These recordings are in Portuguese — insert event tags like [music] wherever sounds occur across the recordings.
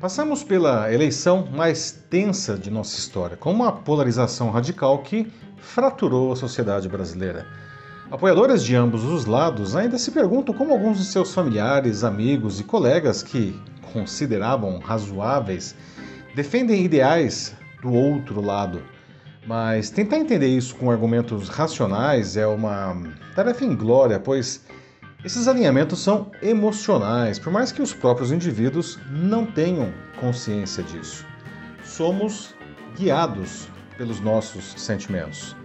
Passamos pela eleição mais tensa de nossa história, com uma polarização radical que fraturou a sociedade brasileira. Apoiadores de ambos os lados ainda se perguntam como alguns de seus familiares, amigos e colegas que consideravam razoáveis defendem ideais do outro lado. Mas tentar entender isso com argumentos racionais é uma tarefa inglória, pois esses alinhamentos são emocionais, por mais que os próprios indivíduos não tenham consciência disso. Somos guiados pelos nossos sentimentos.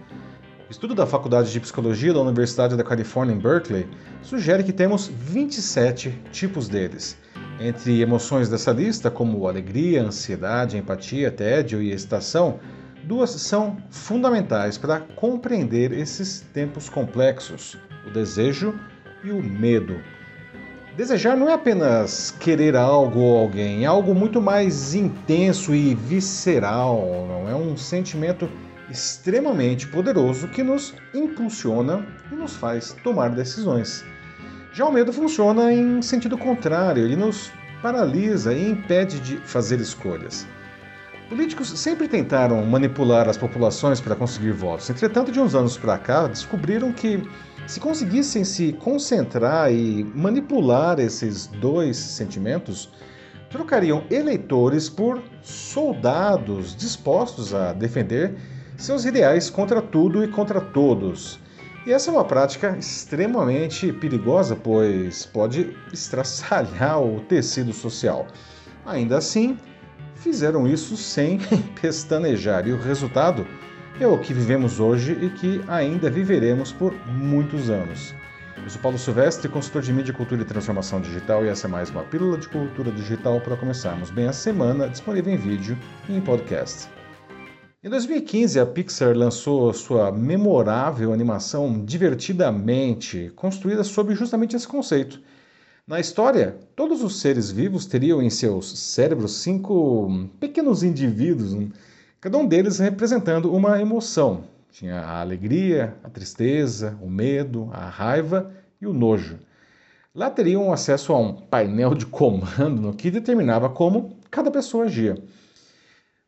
Estudo da Faculdade de Psicologia da Universidade da Califórnia em Berkeley sugere que temos 27 tipos deles. Entre emoções dessa lista, como alegria, ansiedade, empatia, tédio e excitação, duas são fundamentais para compreender esses tempos complexos: o desejo e o medo. Desejar não é apenas querer algo ou alguém, é algo muito mais intenso e visceral, não é um sentimento extremamente poderoso que nos impulsiona e nos faz tomar decisões. Já o medo funciona em sentido contrário, ele nos paralisa e impede de fazer escolhas. Políticos sempre tentaram manipular as populações para conseguir votos. Entretanto, de uns anos para cá, descobriram que se conseguissem se concentrar e manipular esses dois sentimentos, trocariam eleitores por soldados dispostos a defender seus ideais contra tudo e contra todos. E essa é uma prática extremamente perigosa, pois pode estraçalhar o tecido social. Ainda assim, fizeram isso sem [laughs] pestanejar, e o resultado é o que vivemos hoje e que ainda viveremos por muitos anos. Eu sou Paulo Silvestre, consultor de mídia, cultura e transformação digital, e essa é mais uma pílula de cultura digital para começarmos bem a semana, disponível em vídeo e em podcast. Em 2015, a Pixar lançou sua memorável animação Divertidamente, construída sobre justamente esse conceito. Na história, todos os seres vivos teriam em seus cérebros cinco pequenos indivíduos, cada um deles representando uma emoção. Tinha a alegria, a tristeza, o medo, a raiva e o nojo. Lá teriam acesso a um painel de comando que determinava como cada pessoa agia.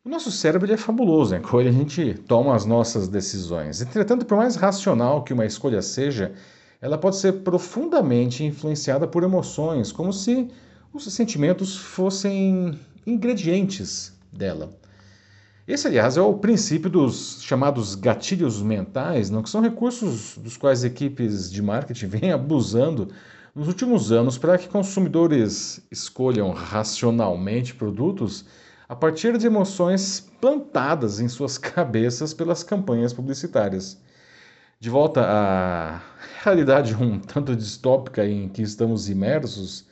O nosso cérebro é fabuloso, né? com ele a gente toma as nossas decisões. Entretanto, por mais racional que uma escolha seja, ela pode ser profundamente influenciada por emoções, como se os sentimentos fossem ingredientes dela. Esse, aliás, é o princípio dos chamados gatilhos mentais, não? que são recursos dos quais equipes de marketing [laughs] vêm abusando nos últimos anos para que consumidores escolham racionalmente produtos a partir de emoções plantadas em suas [laughs] cabeças pelas campanhas publicitárias. De volta à [laughs] realidade um tanto distópica em que estamos imersos,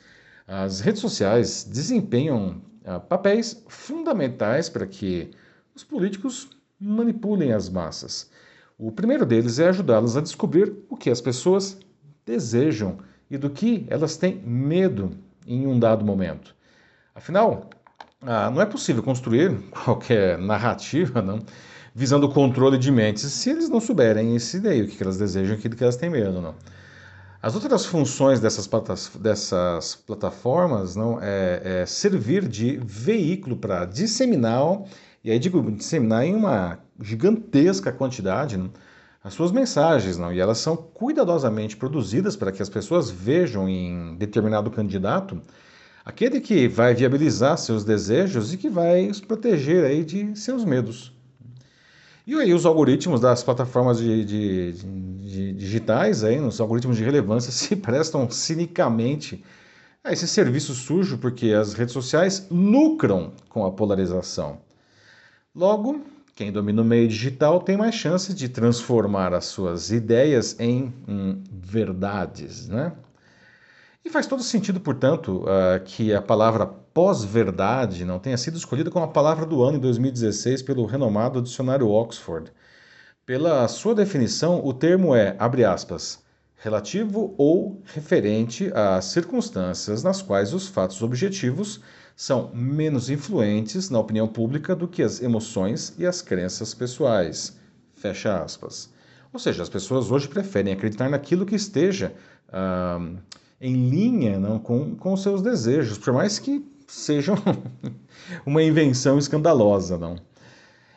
as redes sociais desempenham uh, papéis fundamentais para que os políticos manipulem as massas. O primeiro deles é ajudá-los a descobrir o que as pessoas desejam e do que elas têm medo em um dado momento. Afinal, ah, não é possível construir [laughs] qualquer narrativa não, visando o controle de mentes se eles não souberem esse daí, o que elas desejam e o que elas têm medo. Não. As outras funções dessas, dessas plataformas não é, é servir de veículo para disseminar, e aí digo disseminar em uma gigantesca quantidade, não, as suas mensagens, não, e elas são cuidadosamente produzidas para que as pessoas vejam em determinado candidato aquele que vai viabilizar seus desejos e que vai os proteger aí de seus medos. E aí os algoritmos das plataformas de, de, de digitais, aí, os algoritmos de relevância, [laughs] se prestam cinicamente a esse serviço sujo porque as redes sociais lucram com a polarização. Logo, quem domina o meio digital tem mais chance de transformar as suas ideias em hum, verdades, né? E faz todo sentido, portanto, uh, que a palavra pós-verdade não tenha sido escolhida como a palavra do ano em 2016 pelo renomado dicionário Oxford. Pela sua definição, o termo é, abre aspas, relativo ou referente a circunstâncias nas quais os fatos objetivos são menos influentes na opinião pública do que as emoções e as crenças pessoais. Fecha aspas. Ou seja, as pessoas hoje preferem acreditar naquilo que esteja. Uh, em linha não, com, com os seus desejos, por mais que sejam [laughs] uma invenção escandalosa, não.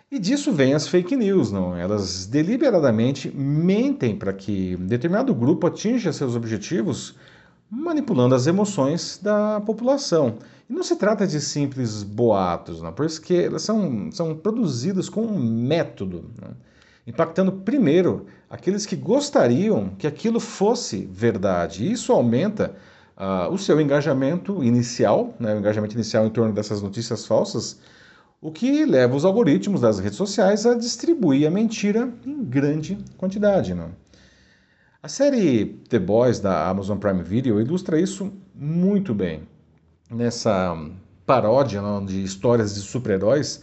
E disso vem as fake news, não? Elas deliberadamente mentem para que determinado grupo atinja seus objetivos manipulando as emoções da população. E não se trata de simples boatos, não, porque elas são, são produzidas com um método, não? impactando primeiro aqueles que gostariam que aquilo fosse verdade. E isso aumenta uh, o seu engajamento inicial, né, o engajamento inicial em torno dessas notícias falsas, o que leva os algoritmos das redes sociais a distribuir a mentira em grande quantidade. Não? A série The Boys da Amazon Prime Video ilustra isso muito bem. Nessa paródia não, de histórias de super-heróis,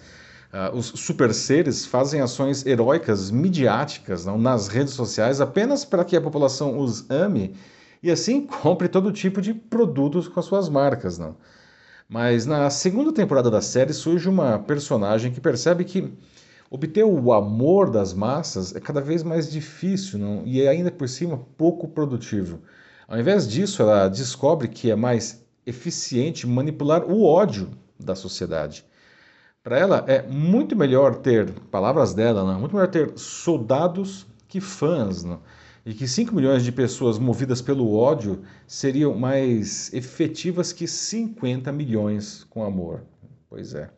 uh, os super seres fazem ações heróicas midiáticas não, nas redes sociais apenas para que a população os ame e assim [laughs] compre todo tipo de produtos com as suas marcas. Não. Mas na segunda temporada da série surge uma personagem que percebe que obter o amor das massas é cada vez mais difícil não? e é ainda por cima pouco produtivo. Ao invés disso, ela descobre que é mais eficiente manipular o ódio da sociedade. Para ela é muito melhor ter, palavras dela, não? muito melhor ter soldados que fãs. Não? e que 5 milhões de pessoas movidas pelo ódio seriam mais efetivas que 50 milhões com amor. Pois é.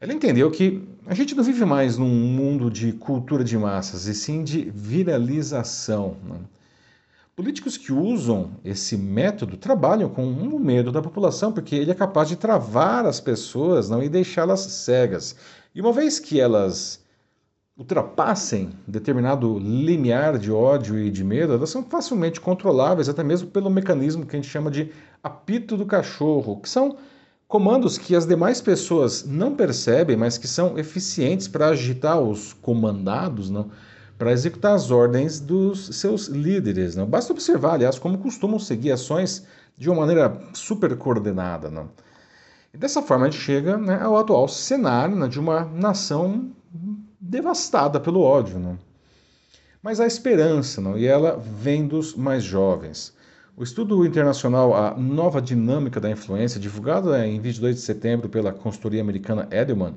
Ela entendeu que a gente não vive mais num mundo de cultura de massas, e sim de viralização. Né? Políticos que usam esse método trabalham com o medo da população, porque ele é capaz de travar as pessoas não, e deixá-las cegas. E uma vez que elas ultrapassem determinado limiar de ódio e de medo, elas são facilmente controláveis, até mesmo pelo mecanismo que a gente chama de apito do cachorro, que são comandos que as demais pessoas não percebem, mas que são eficientes para agitar os comandados, não? Para executar as ordens dos seus líderes. Não? Basta observar, aliás, como costumam seguir ações de uma maneira super coordenada. Não? E dessa forma a gente chega né, ao atual cenário né, de uma nação devastada pelo ódio. Não? Mas há esperança, não? e ela vem dos mais jovens. O estudo internacional A Nova Dinâmica da Influência, divulgado em 22 de setembro pela consultoria americana Edelman,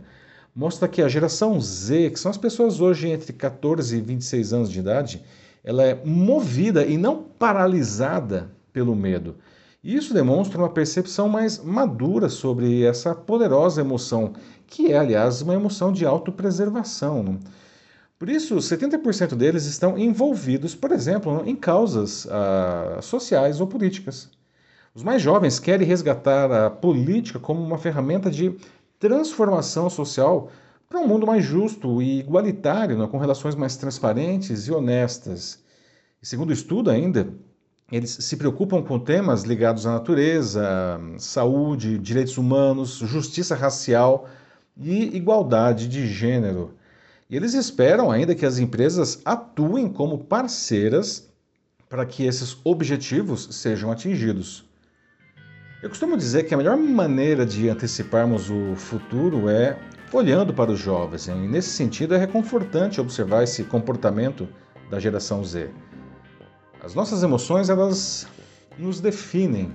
mostra que a geração Z, que são as pessoas hoje entre 14 e 26 anos de idade, ela é movida e não paralisada pelo medo. Isso demonstra uma percepção mais madura sobre essa poderosa emoção, que é, aliás, uma emoção de autopreservação. Por isso, 70% deles estão envolvidos, por exemplo, em causas ah, sociais ou políticas. Os mais jovens querem resgatar a política como uma ferramenta de transformação social para um mundo mais justo e igualitário, né, com relações mais transparentes e honestas. E segundo o estudo ainda, eles se preocupam com temas ligados à natureza, saúde, direitos humanos, justiça racial e igualdade de gênero. E eles esperam ainda que as empresas atuem como parceiras para que esses objetivos sejam atingidos. Eu costumo dizer que a melhor maneira de anteciparmos o futuro é olhando para os jovens, e nesse sentido é reconfortante observar esse comportamento da geração Z. As nossas emoções, elas nos definem.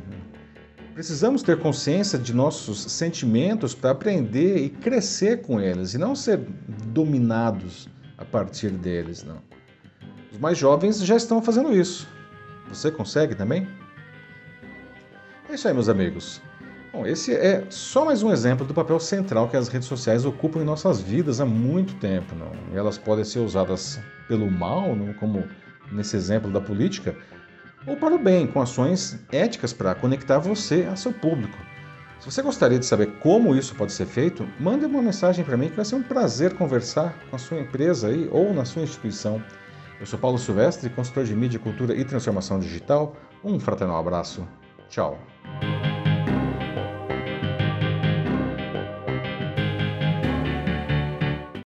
Precisamos ter consciência de nossos sentimentos para aprender e crescer com eles e não ser dominados a partir deles, não. Os mais jovens já estão fazendo isso. Você consegue também? Isso aí, meus amigos. Bom, esse é só mais um exemplo do papel central que as redes sociais ocupam em nossas vidas há muito tempo, não? E elas podem ser usadas pelo mal, não? como nesse exemplo da política, ou para o bem, com ações éticas para conectar você a seu público. Se você gostaria de saber como isso pode ser feito, mande uma mensagem para mim que vai ser um prazer conversar com a sua empresa aí, ou na sua instituição. Eu sou Paulo Silvestre, consultor de mídia, cultura e transformação digital. Um fraternal abraço. Tchau.